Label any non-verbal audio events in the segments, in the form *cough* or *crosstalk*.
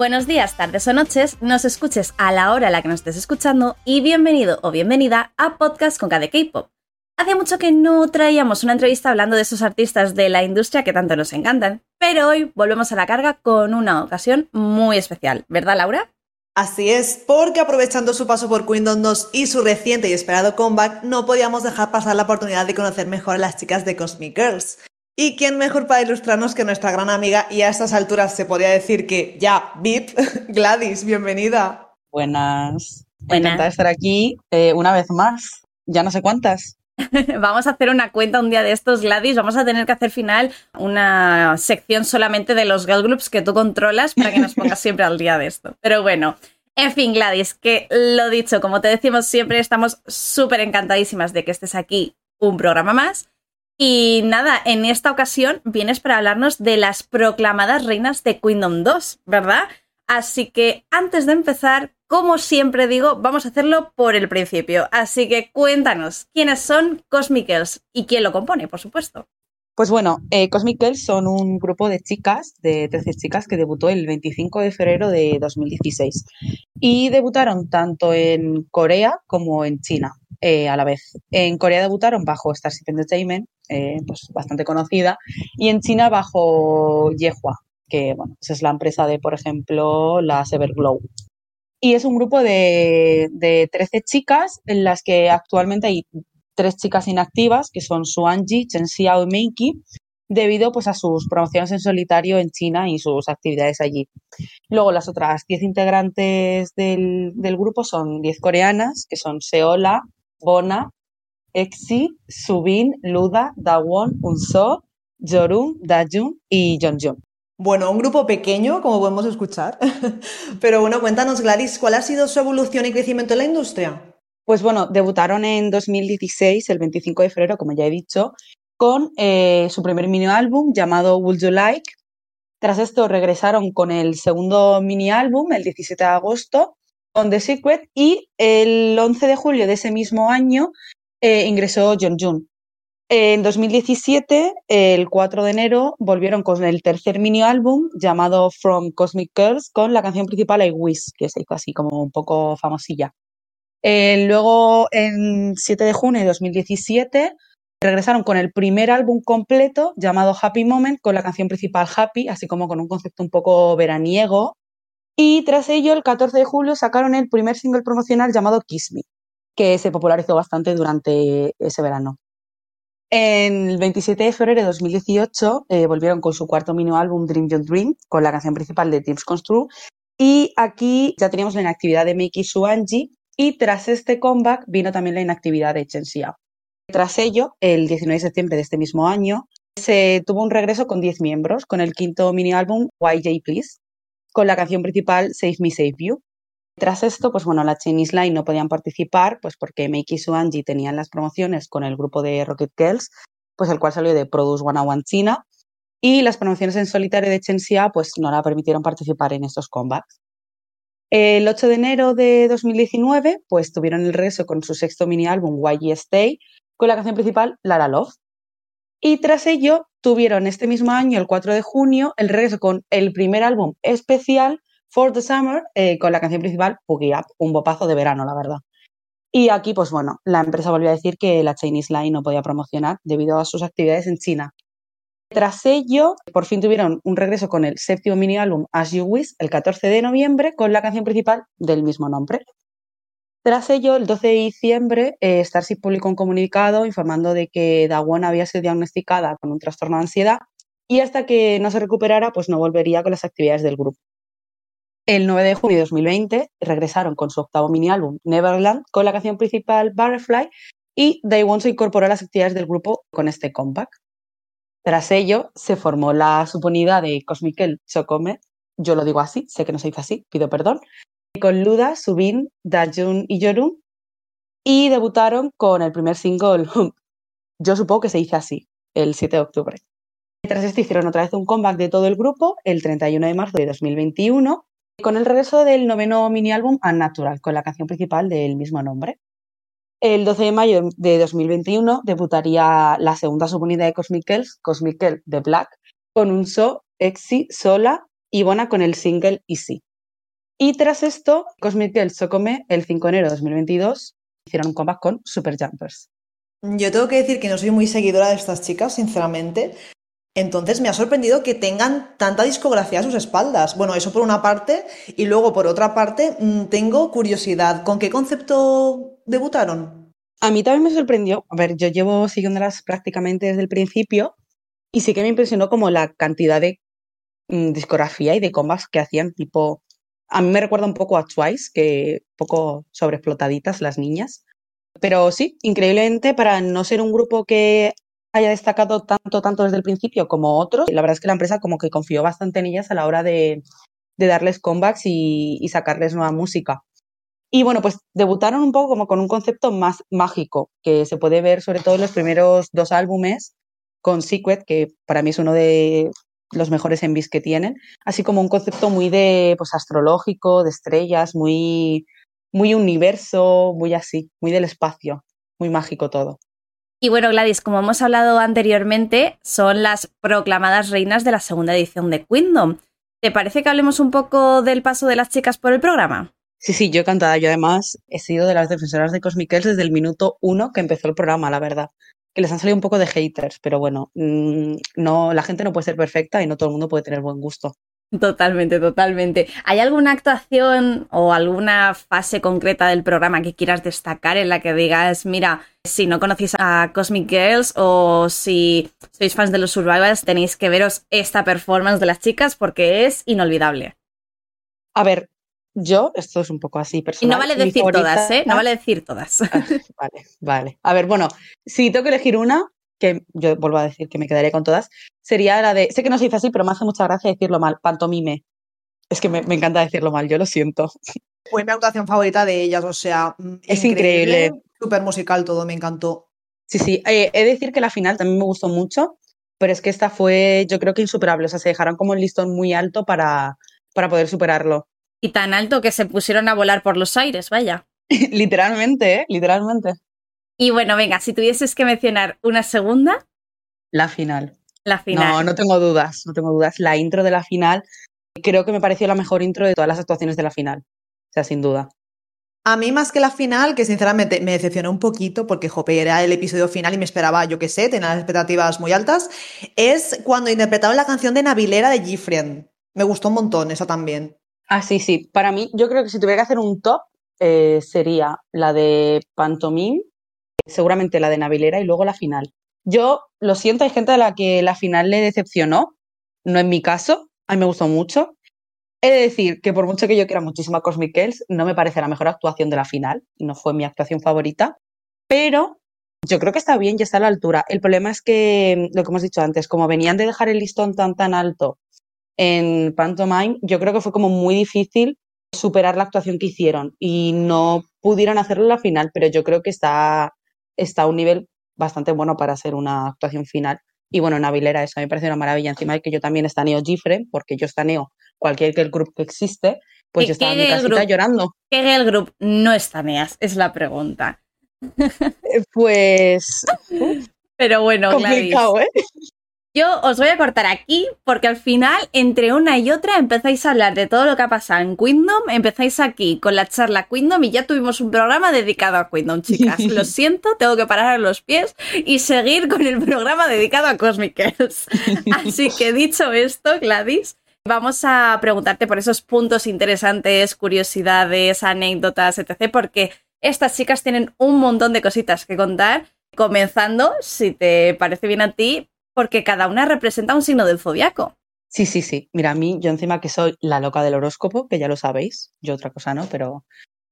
Buenos días, tardes o noches, nos escuches a la hora a la que nos estés escuchando y bienvenido o bienvenida a Podcast con KD K-Pop. Hace mucho que no traíamos una entrevista hablando de esos artistas de la industria que tanto nos encantan, pero hoy volvemos a la carga con una ocasión muy especial, ¿verdad Laura? Así es, porque aprovechando su paso por Kingdom 2 y su reciente y esperado comeback, no podíamos dejar pasar la oportunidad de conocer mejor a las chicas de Cosmic Girls. ¿Y quién mejor para ilustrarnos que nuestra gran amiga y a estas alturas se podría decir que ya, VIP, *laughs* Gladys, bienvenida. Buenas. Buenas. Encantada de estar aquí eh, una vez más. Ya no sé cuántas. *laughs* Vamos a hacer una cuenta un día de estos, Gladys. Vamos a tener que hacer final una sección solamente de los girl groups que tú controlas para que nos pongas *laughs* siempre al día de esto. Pero bueno, en fin, Gladys, que lo dicho, como te decimos siempre, estamos súper encantadísimas de que estés aquí un programa más. Y nada, en esta ocasión vienes para hablarnos de las proclamadas reinas de Kingdom 2, ¿verdad? Así que antes de empezar, como siempre digo, vamos a hacerlo por el principio. Así que cuéntanos, ¿quiénes son Cosmic y quién lo compone, por supuesto? Pues bueno, eh, son un grupo de chicas, de 13 chicas, que debutó el 25 de febrero de 2016. Y debutaron tanto en Corea como en China. Eh, a la vez. En Corea debutaron bajo Starship Entertainment, eh, pues bastante conocida, y en China bajo Yehua, que bueno, es la empresa de, por ejemplo, la Everglow. Y es un grupo de, de 13 chicas en las que actualmente hay tres chicas inactivas, que son Suanji, Chen Xiao y Meiki, debido pues, a sus promociones en solitario en China y sus actividades allí. Luego las otras 10 integrantes del, del, grupo son 10 coreanas, que son Seola, Bona, Exi, Subin, Luda, Dawon, Unso, Jorun, Dajun y Jeonjun. Bueno, un grupo pequeño, como podemos escuchar. *laughs* Pero bueno, cuéntanos, Gladys, ¿cuál ha sido su evolución y crecimiento en la industria? Pues bueno, debutaron en 2016, el 25 de febrero, como ya he dicho, con eh, su primer mini álbum llamado Would You Like. Tras esto regresaron con el segundo mini álbum el 17 de agosto con The Secret y el 11 de julio de ese mismo año eh, ingresó John Jun. En 2017, el 4 de enero, volvieron con el tercer mini álbum llamado From Cosmic Girls con la canción principal I Wish, que se hizo así como un poco famosilla. Eh, luego, en 7 de junio de 2017, regresaron con el primer álbum completo llamado Happy Moment con la canción principal Happy, así como con un concepto un poco veraniego y tras ello, el 14 de julio sacaron el primer single promocional llamado Kiss Me, que se popularizó bastante durante ese verano. En el 27 de febrero de 2018 eh, volvieron con su cuarto mini álbum Dream Your Dream, con la canción principal de Teams Constru. Y aquí ya teníamos la inactividad de Miki Suanji. Y tras este comeback vino también la inactividad de Chen Xiao. Tras ello, el 19 de septiembre de este mismo año, se tuvo un regreso con 10 miembros, con el quinto mini álbum YJ Please, con la canción principal Save Me, Save You. Tras esto, pues bueno, la Chinese Line no podían participar, pues porque Meiki y Suanji tenían las promociones con el grupo de Rocket Girls, pues el cual salió de Produce One China, y las promociones en solitario de Chen Xia, pues no la permitieron participar en estos combats. El 8 de enero de 2019, pues tuvieron el regreso con su sexto mini álbum YG Stay, con la canción principal Lara Love. Y tras ello, tuvieron este mismo año, el 4 de junio, el regreso con el primer álbum especial, For the Summer, eh, con la canción principal, Boogie Up, un bopazo de verano, la verdad. Y aquí, pues bueno, la empresa volvió a decir que la Chinese Line no podía promocionar debido a sus actividades en China. Tras ello, por fin tuvieron un regreso con el séptimo mini álbum As You Wish el 14 de noviembre con la canción principal del mismo nombre. Tras ello, el 12 de diciembre, eh, Starship publicó un comunicado informando de que Dawon había sido diagnosticada con un trastorno de ansiedad y hasta que no se recuperara, pues no volvería con las actividades del grupo. El 9 de junio de 2020 regresaron con su octavo mini álbum Neverland con la canción principal Butterfly y Daewon se incorporó a las actividades del grupo con este comeback. Tras ello, se formó la suponida de Cosmical Chocome, yo lo digo así, sé que no se dice así, pido perdón, con Luda, Subin, Dajun y Yorun. Y debutaron con el primer single *laughs* Yo supongo que se dice así, el 7 de octubre. Tras esto hicieron otra vez un comeback de todo el grupo el 31 de marzo de 2021 con el regreso del noveno mini álbum Unnatural, con la canción principal del mismo nombre. El 12 de mayo de 2021 debutaría la segunda subunidad de Cosmic Girls, Cosmic Girl The Black, con un show Exi sola y Bona con el single Easy Y tras esto, Cosmic Girls Socome, el 5 de enero de 2022, hicieron un comeback con Super Jumpers. Yo tengo que decir que no soy muy seguidora de estas chicas, sinceramente. Entonces me ha sorprendido que tengan tanta discografía a sus espaldas. Bueno, eso por una parte. Y luego, por otra parte, mm, tengo curiosidad. ¿Con qué concepto debutaron? A mí también me sorprendió. A ver, yo llevo siguiéndolas prácticamente desde el principio y sí que me impresionó como la cantidad de mm, discografía y de combas que hacían, tipo. A mí me recuerda un poco a Twice, que un poco sobreexplotaditas las niñas. Pero sí, increíblemente, para no ser un grupo que haya destacado tanto, tanto desde el principio como otros, la verdad es que la empresa como que confió bastante en ellas a la hora de, darles comebacks y, y, sacarles nueva música. Y bueno, pues debutaron un poco como con un concepto más mágico, que se puede ver sobre todo en los primeros dos álbumes, con Secret, que para mí es uno de los mejores envis que tienen, así como un concepto muy de pues astrológico, de estrellas, muy muy universo, muy así, muy del espacio, muy mágico todo. Y bueno, Gladys, como hemos hablado anteriormente, son las proclamadas reinas de la segunda edición de Queendom. ¿Te parece que hablemos un poco del paso de las chicas por el programa? Sí, sí, yo encantada. Yo además he sido de las defensoras de Cosmic Girls desde el minuto uno que empezó el programa, la verdad. Que les han salido un poco de haters, pero bueno, mmm, no, la gente no puede ser perfecta y no todo el mundo puede tener buen gusto. Totalmente, totalmente. ¿Hay alguna actuación o alguna fase concreta del programa que quieras destacar en la que digas, mira, si no conocéis a Cosmic Girls o si sois fans de los Survivors, tenéis que veros esta performance de las chicas porque es inolvidable? A ver, yo, esto es un poco así personal. Y no vale decir favorita... todas, ¿eh? No vale decir todas. Ah, vale, vale. A ver, bueno, si tengo que elegir una, que yo vuelvo a decir que me quedaré con todas, sería la de, sé que no se dice así, pero me hace mucha gracia decirlo mal, pantomime. Es que me, me encanta decirlo mal, yo lo siento. Fue mi actuación favorita de ellas, o sea, es increíble. increíble. Súper musical todo, me encantó. Sí, sí, eh, he de decir que la final también me gustó mucho, pero es que esta fue, yo creo que insuperable, o sea, se dejaron como el listón muy alto para, para poder superarlo. Y tan alto que se pusieron a volar por los aires, vaya. *laughs* literalmente, ¿eh? Literalmente. Y bueno, venga, si tuvieses que mencionar una segunda. La final. La final. No, no tengo dudas, no tengo dudas. La intro de la final creo que me pareció la mejor intro de todas las actuaciones de la final. O sea, sin duda. A mí más que la final, que sinceramente me decepcionó un poquito porque Jope era el episodio final y me esperaba, yo qué sé, tenía las expectativas muy altas, es cuando interpretaron la canción de Navilera de Gifriend. Me gustó un montón esa también. Ah, sí, sí. Para mí, yo creo que si tuviera que hacer un top, eh, sería la de Pantomime, seguramente la de Navilera y luego la final. Yo lo siento, hay gente a la que la final le decepcionó, no en mi caso, a mí me gustó mucho. He de decir que por mucho que yo quiera muchísimo a Cosmic Girls, no me parece la mejor actuación de la final, no fue mi actuación favorita, pero yo creo que está bien y está a la altura. El problema es que, lo que hemos dicho antes, como venían de dejar el listón tan tan alto en Pantomime, yo creo que fue como muy difícil superar la actuación que hicieron y no pudieron hacerlo en la final, pero yo creo que está, está a un nivel bastante bueno para hacer una actuación final. Y bueno, Navilera, eso a mí me parece una maravilla. Encima de que yo también estaneo Gifre, porque yo estaneo cualquier que el grupo que existe, pues yo estaba en mi casita group? llorando. ¿Qué girl group no estaneas? Es la pregunta. Pues. *laughs* Pero bueno, complicado, Gladys, ¿eh? Yo os voy a cortar aquí porque al final, entre una y otra, empezáis a hablar de todo lo que ha pasado en Queendom. Empezáis aquí con la charla Queendom y ya tuvimos un programa dedicado a Queendom, chicas. *laughs* Lo siento, tengo que parar a los pies y seguir con el programa dedicado a Cosmic Girls. *laughs* Así que dicho esto, Gladys, vamos a preguntarte por esos puntos interesantes, curiosidades, anécdotas, etc. Porque estas chicas tienen un montón de cositas que contar. Comenzando, si te parece bien a ti, porque cada una representa un signo del zodiaco. Sí, sí, sí. Mira, a mí, yo encima que soy la loca del horóscopo, que ya lo sabéis, yo otra cosa no, pero.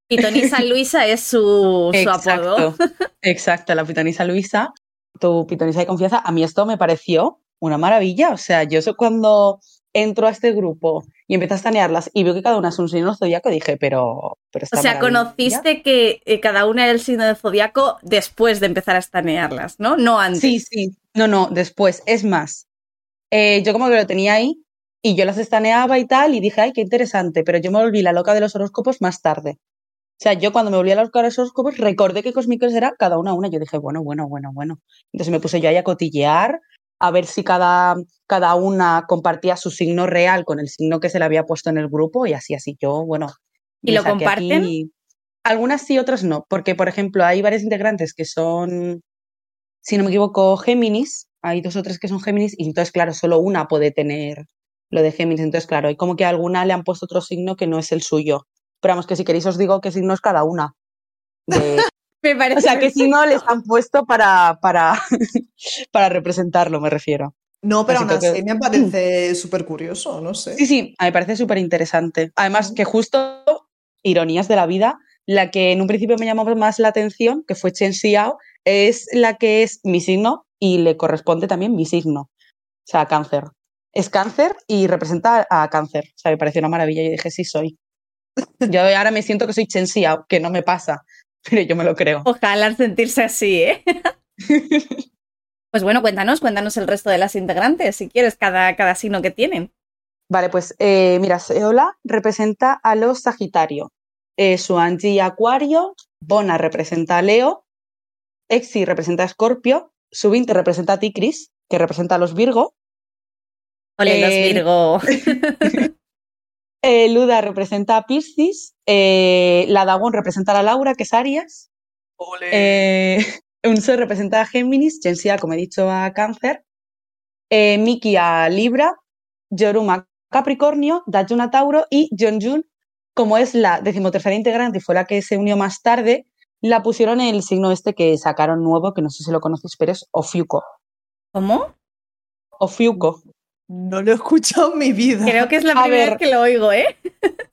Pitonisa *laughs* Luisa es su, su exacto, apodo. exacto, la pitonisa Luisa, tu pitonisa de confianza. A mí esto me pareció una maravilla. O sea, yo cuando entro a este grupo y empiezo a estanearlas y veo que cada una es un signo del zodiaco, dije, pero. pero o sea, conociste que eh, cada una era el signo del zodiaco después de empezar a estanearlas, ¿no? No antes. Sí, sí. No, no, después. Es más, eh, yo como que lo tenía ahí y yo las estaneaba y tal y dije, ay, qué interesante, pero yo me volví la loca de los horóscopos más tarde. O sea, yo cuando me volví a loca de los horóscopos recordé que Cosmicos era cada una una. Yo dije, bueno, bueno, bueno, bueno. Entonces me puse yo ahí a cotillear, a ver si cada cada una compartía su signo real con el signo que se le había puesto en el grupo y así, así. Yo, bueno. ¿Y lo comparten? aquí- Algunas sí, otras no, porque, por ejemplo, hay varios integrantes que son, si no me equivoco, Géminis. Hay dos o tres que son Géminis y entonces, claro, solo una puede tener lo de Géminis. Entonces, claro, hay como que a alguna le han puesto otro signo que no es el suyo. Pero vamos, que si queréis os digo qué signo es cada una. De- *laughs* Me parece o sea, qué signo les han puesto para, para, *laughs* para representarlo, me refiero. No, pero Así aún que- me *clears throat* parece súper curioso, no sé. Sí, sí, a mí me parece súper interesante. Además, que justo, ironías de la vida, la que en un principio me llamó más la atención, que fue Chen Xiao, es la que es mi signo y le corresponde también mi signo. O sea, cáncer. Es cáncer y representa a cáncer. O sea, me pareció una maravilla y dije, sí, soy. *laughs* Yo ahora me siento que soy Chen Xiao, que no me pasa, *laughs* pero yo me lo creo. Ojalá sentirse así, ¿eh? *laughs* Pues bueno, cuéntanos, cuéntanos el resto de las integrantes, si quieres, cada, cada signo que tienen. Vale, pues eh, mira, Seola representa a los Sagitario, eh, Suanji Acuario, Bona representa a Leo, Exi representa a Escorpio, Subinte representa a Ticris, que representa a los Virgo, Ole, los Eh, Virgo. *laughs* eh, Luda representa a Piscis, eh, la Dagon representa a la Laura, que es Aries, eh, *laughs* Unso representa a Géminis, Jensia, como he dicho, a Cáncer, eh, Miki a Libra, Yorum a Capricornio, Dajun a Tauro y Jeonjun, como es la decimotercera integrante y fue la que se unió más tarde, la pusieron en el signo este que sacaron nuevo, que no sé si lo conocéis, pero es Ofiuco. ¿Cómo? Ofiuco. No lo he escuchado en mi vida. Creo que es la A primera ver. vez que lo oigo, ¿eh?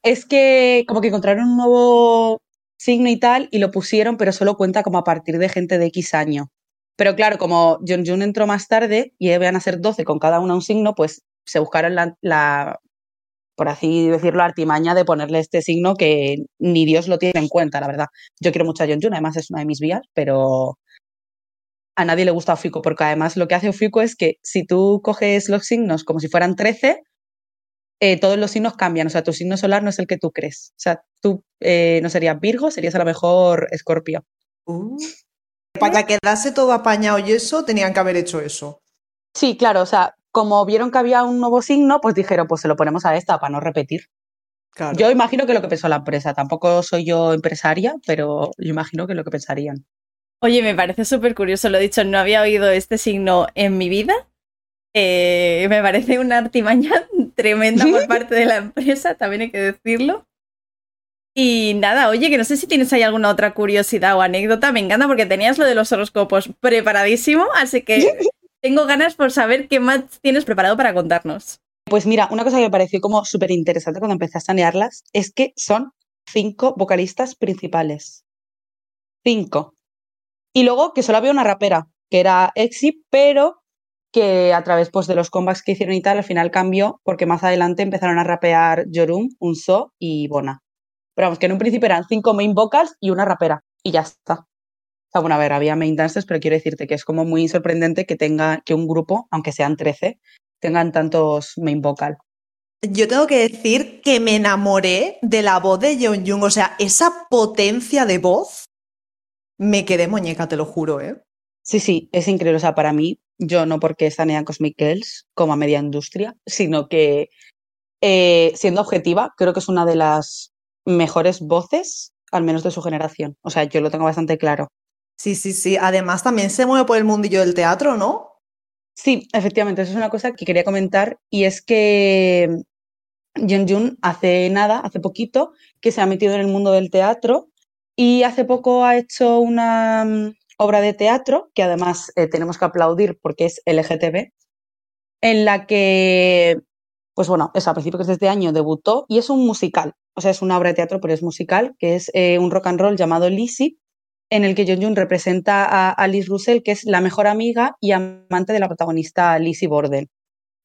Es que como que encontraron un nuevo signo y tal y lo pusieron, pero solo cuenta como a partir de gente de X año. Pero claro, como Jeonjun entró más tarde y iban a ser 12 con cada una un signo, pues se buscaron la, la, por así decirlo, artimaña de ponerle este signo que ni Dios lo tiene en cuenta, la verdad. Yo quiero mucho a Jeonjun, además es una de mis vías, pero a nadie le gusta Ofiuco, porque además lo que hace Ofiuco es que si tú coges los signos como si fueran 13, eh, todos los signos cambian. O sea, tu signo solar no es el que tú crees. O sea, tú eh, no serías Virgo, serías a lo mejor Escorpio. Uh. Para quedarse todo apañado y eso, tenían que haber hecho eso. Sí, claro, o sea, como vieron que había un nuevo signo, pues dijeron, pues se lo ponemos a esta para no repetir. Claro. Yo imagino que lo que pensó la empresa, tampoco soy yo empresaria, pero yo imagino que lo que pensarían. Oye, me parece súper curioso, lo dicho, no había oído este signo en mi vida. Eh, me parece una artimaña *laughs* tremenda por *laughs* parte de la empresa, también hay que decirlo. Y nada, oye, que no sé si tienes ahí alguna otra curiosidad o anécdota, me encanta porque tenías lo de los horóscopos preparadísimo, así que *laughs* tengo ganas por saber qué más tienes preparado para contarnos. Pues mira, una cosa que me pareció como súper interesante cuando empecé a sanearlas es que son cinco vocalistas principales. Cinco. Y luego que solo había una rapera, que era Exi, pero que a través pues, de los comebacks que hicieron y tal, al final cambió, porque más adelante empezaron a rapear Yorum, Unso y Bona. Pero vamos, que en un principio eran cinco main vocals y una rapera, y ya está. Sea, bueno, a ver, había main dancers, pero quiero decirte que es como muy sorprendente que tenga, que un grupo, aunque sean 13, tengan tantos main vocal. Yo tengo que decir que me enamoré de la voz de Yeonjung. O sea, esa potencia de voz, me quedé muñeca, te lo juro, ¿eh? Sí, sí, es increíble. O sea, para mí, yo no porque sanea Cosmic Girls como a media industria, sino que eh, siendo objetiva, creo que es una de las mejores voces, al menos de su generación. O sea, yo lo tengo bastante claro. Sí, sí, sí. Además, también se mueve por el mundillo del teatro, ¿no? Sí, efectivamente, eso es una cosa que quería comentar y es que Jun hace nada, hace poquito, que se ha metido en el mundo del teatro y hace poco ha hecho una mm, obra de teatro que además eh, tenemos que aplaudir porque es LGTB, en la que, pues bueno, eso a principios de este año debutó y es un musical, o sea, es una obra de teatro, pero es musical, que es eh, un rock and roll llamado Lizzie, en el que Jun representa a Alice Russell, que es la mejor amiga y amante de la protagonista Lizzie Borden.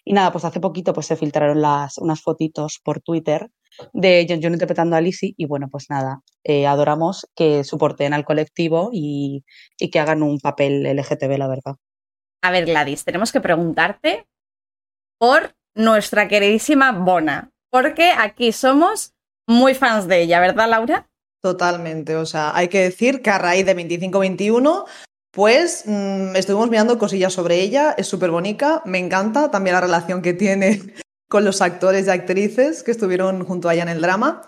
Y nada, pues hace poquito pues se filtraron las, unas fotitos por Twitter de Jun interpretando a Lizzie y bueno, pues nada, eh, adoramos que soporten al colectivo y, y que hagan un papel LGTB, la verdad. A ver, Gladys, tenemos que preguntarte por nuestra queridísima Bona, porque aquí somos muy fans de ella, ¿verdad, Laura? Totalmente. O sea, hay que decir que a raíz de 25-21 Pues mmm, estuvimos mirando cosillas sobre ella, es súper bonita, me encanta también la relación que tiene *laughs* con los actores y actrices que estuvieron junto a ella en el drama.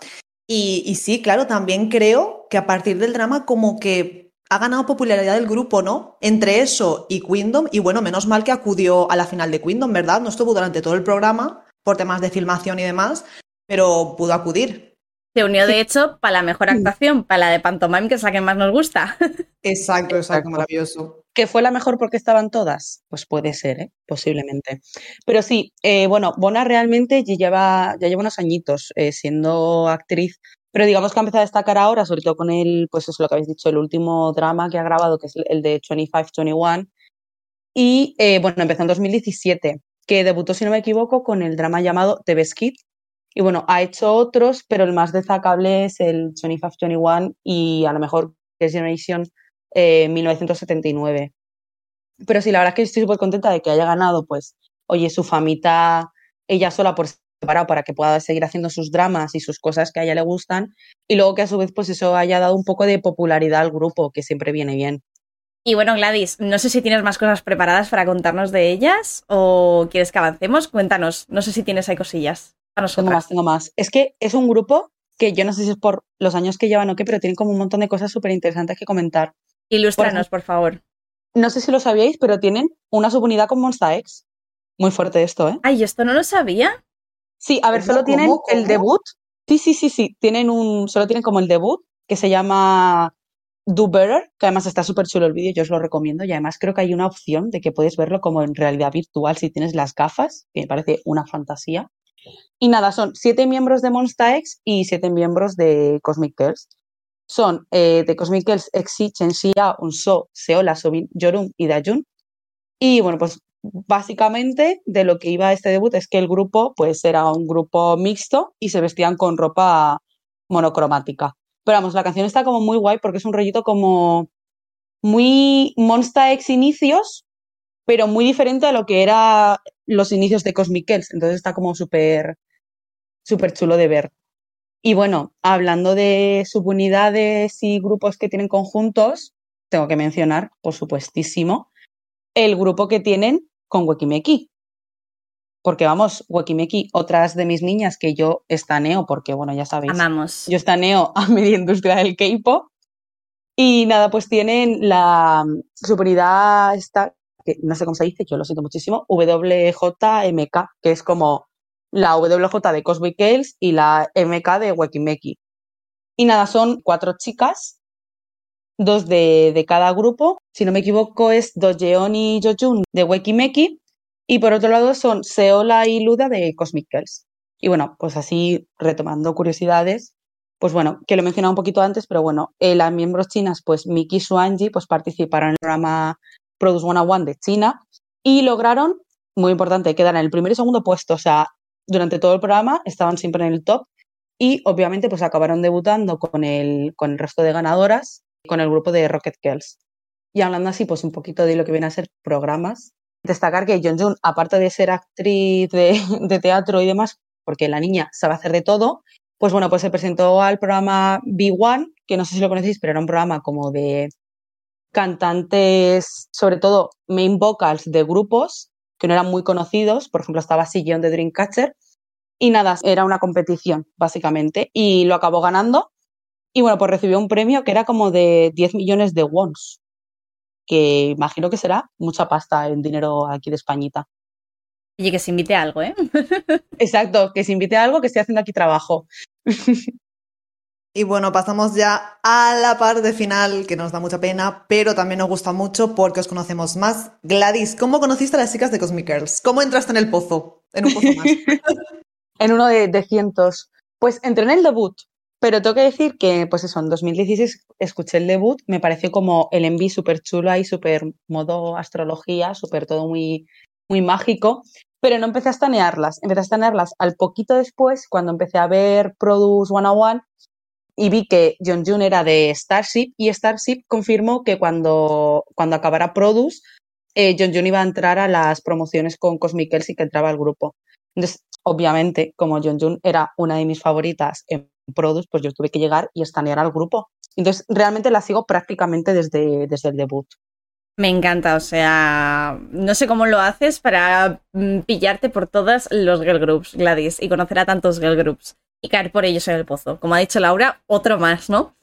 Y, sí, claro, también creo que a partir del drama como que ha ganado popularidad el grupo, ¿no? Entre eso y Queendom, y bueno, menos mal que acudió a la final de Queendom, ¿verdad? No estuvo durante todo el programa por temas de filmación y demás, pero pudo acudir. Se unió, de hecho, para la mejor actuación, para la de Pantomime, que es la que más nos gusta. *laughs* Exacto, exacto, maravilloso. ¿Que fue la mejor porque estaban todas? Pues puede ser, ¿eh? posiblemente. Pero sí, eh, bueno, Bona realmente ya lleva, ya lleva unos añitos eh, siendo actriz, pero digamos que ha empezado a destacar ahora, sobre todo con el, pues es lo que habéis dicho, el último drama que ha grabado, que es el de 25-21. Y eh, bueno, empezó en 2017, que debutó, si no me equivoco, con el drama llamado The Best Kid, y bueno, ha hecho otros, pero el más destacable es el 25-21 y a lo mejor que es Generation eh, 1979. Pero sí, la verdad es que estoy súper contenta de que haya ganado, pues, oye, su famita, ella sola por separado para que pueda seguir haciendo sus dramas y sus cosas que a ella le gustan. Y luego que a su vez, pues eso haya dado un poco de popularidad al grupo, que siempre viene bien. Y bueno, Gladys, no sé si tienes más cosas preparadas para contarnos de ellas o quieres que avancemos. Cuéntanos, no sé si tienes ahí cosillas. Tengo más, tengo más. Es que es un grupo que yo no sé si es por los años que llevan o qué, pero tienen como un montón de cosas súper interesantes que comentar. Ilústranos, por, por, favor. No sé si lo sabíais, pero tienen una subunidad con Monsta X. Muy fuerte esto, ¿eh? Ay, ¿esto no lo sabía? Sí, a ver, ¿Cómo, solo tienen cómo, el debut. Sí, sí, sí, sí. Tienen un. Solo tienen como el debut, que se llama Do Better, que además está súper chulo el vídeo, yo os lo recomiendo. Y además creo que hay una opción de que puedes verlo como en realidad virtual si tienes las gafas, que me parece una fantasía. Y nada, son siete miembros de Monsta X y siete miembros de Cosmic Girls. Son eh, de Cosmic Girls Exi, Chenxia, Unso, Seola, Sobin, Yorum y Dayun. Y bueno, pues básicamente de lo que iba este debut es que el grupo pues era un grupo mixto y se vestían con ropa monocromática. Pero vamos, la canción está como muy guay porque es un rollito como muy Monsta X inicios, pero muy diferente a lo que era los inicios de Cosmic. Entonces está como súper súper chulo de ver. Y bueno, hablando de subunidades y grupos que tienen conjuntos, tengo que mencionar, por supuestísimo, el grupo que tienen con Wekimeki. Porque vamos, Wekimeki, otras de mis niñas que yo estaneo, porque bueno, ya sabéis, Amamos. yo estaneo a media *laughs* industria del K-pop. Y nada, pues tienen la subunidad esta, que no sé cómo se dice, yo lo siento muchísimo, WJMK, que es como la WJ de Cosmic Girls y la MK de Wekimeki. Y nada, son cuatro chicas, dos de, de cada grupo. Si no me equivoco, es Dojeon y Jojun de Wekimeki. Y por otro lado son Seola y Luda de Cosmic Girls. Y bueno, pues así retomando curiosidades, pues bueno, que lo he mencionado un poquito antes, pero bueno, eh, las miembros chinas, pues Miki y pues participaron en el programa Produce 101 de China y lograron, muy importante, quedar en el primer y segundo puesto. O sea, durante todo el programa estaban siempre en el top y obviamente pues acabaron debutando con el, con el resto de ganadoras, con el grupo de Rocket Girls. Y hablando así pues un poquito de lo que viene a ser programas, destacar que Yeonjun, aparte de ser actriz de, *laughs* de teatro y demás, porque la niña sabe hacer de todo, pues bueno, pues se presentó al programa B1, que no sé si lo conocéis, pero era un programa como de cantantes, sobre todo main vocals de grupos que no eran muy conocidos, por ejemplo estaba Sillon de Dreamcatcher, y nada, era una competición básicamente, y lo acabó ganando, y bueno, pues recibió un premio que era como de 10 millones de wons, que imagino que será mucha pasta en dinero aquí de Españita. Oye, que se invite a algo, ¿eh? *laughs* Exacto, que se invite a algo que esté haciendo aquí trabajo. *laughs* Y bueno, pasamos ya a la parte final, que nos da mucha pena, pero también nos gusta mucho porque os conocemos más. Gladys, ¿cómo conociste a las chicas de Cosmic Girls? ¿Cómo entraste en el pozo? En un pozo más. *laughs* en uno de, cientos. Pues entré en el debut, pero tengo que decir que, pues eso, en 2016 escuché el debut, me pareció como el enví súper chula y súper modo astrología, súper todo muy, muy mágico, pero no empecé a estanearlas. Empecé a estanearlas al poquito después, cuando empecé a ver Produce 101 y vi que John Jun era de Starship y Starship confirmó que cuando, cuando acabara Produce, eh, John Jun iba a entrar a las promociones con Cosmic y que entraba al grupo. Entonces, obviamente, como John Jun era una de mis favoritas en Produce, pues yo tuve que llegar y estanear al grupo. Entonces, realmente la sigo prácticamente desde, desde el debut. Me encanta, o sea, no sé cómo lo haces para mm, pillarte por todos los girl groups, Gladys, y conocer a tantos girl groups y caer por ellos en el pozo. Como ha dicho Laura, otro más, ¿no?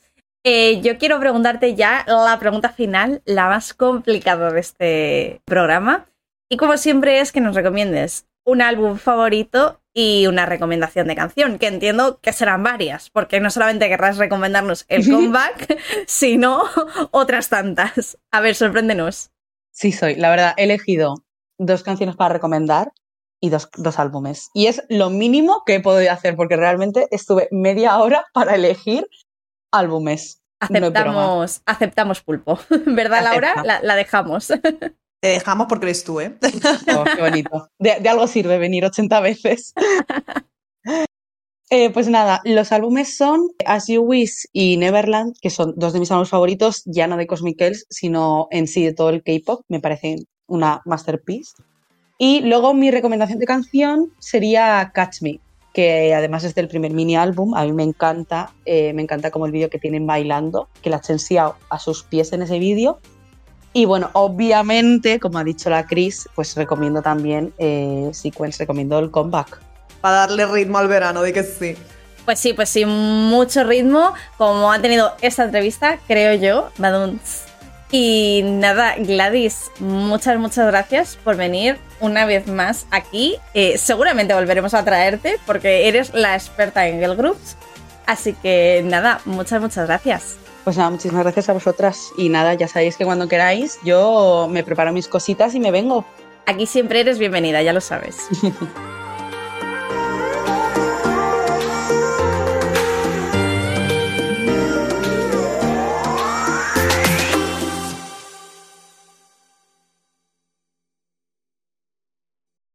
Eh, yo quiero preguntarte ya la pregunta final, la más complicada de este programa. Y como siempre es que nos recomiendes un álbum favorito y una recomendación de canción, que entiendo que serán varias, porque no solamente querrás recomendarnos el *laughs* comeback, sino otras tantas. A ver, sorpréndenos. Sí, soy. La verdad, he elegido dos canciones para recomendar y dos, dos álbumes. Y es lo mínimo que he podido hacer, porque realmente estuve media hora para elegir álbumes. Aceptamos, aceptamos pulpo. *laughs* ¿Verdad, Laura? La, la dejamos. *laughs* Te dejamos porque eres tú, ¿eh? *laughs* Oh, qué bonito. De, de, algo sirve venir 80 veces. Eh, pues nada, los álbumes son As You Wish y Neverland, que son dos de mis álbumes favoritos, ya no de Cosmic Girls, sino en sí de todo el K-pop. Me parecen una masterpiece. Y luego mi recomendación de canción sería Catch Me, que además es del primer mini álbum. A mí me encanta, eh, me encanta como el vídeo que tienen bailando, que la Chen a sus pies en ese vídeo. Y bueno, obviamente, como ha dicho la Cris, pues recomiendo también eh, Sequence, recomiendo el comeback. Para darle ritmo al verano, de que sí. Pues sí, pues sí, mucho ritmo, como ha tenido esta entrevista, creo yo, Y nada, Gladys, muchas, muchas gracias por venir una vez más aquí. Eh, seguramente volveremos a traerte porque eres la experta en Girl Groups. Así que nada, muchas, muchas gracias. Pues nada, muchísimas gracias a vosotras. Y nada, ya sabéis que cuando queráis, yo me preparo mis cositas y me vengo. Aquí siempre eres bienvenida, ya lo sabes. *laughs*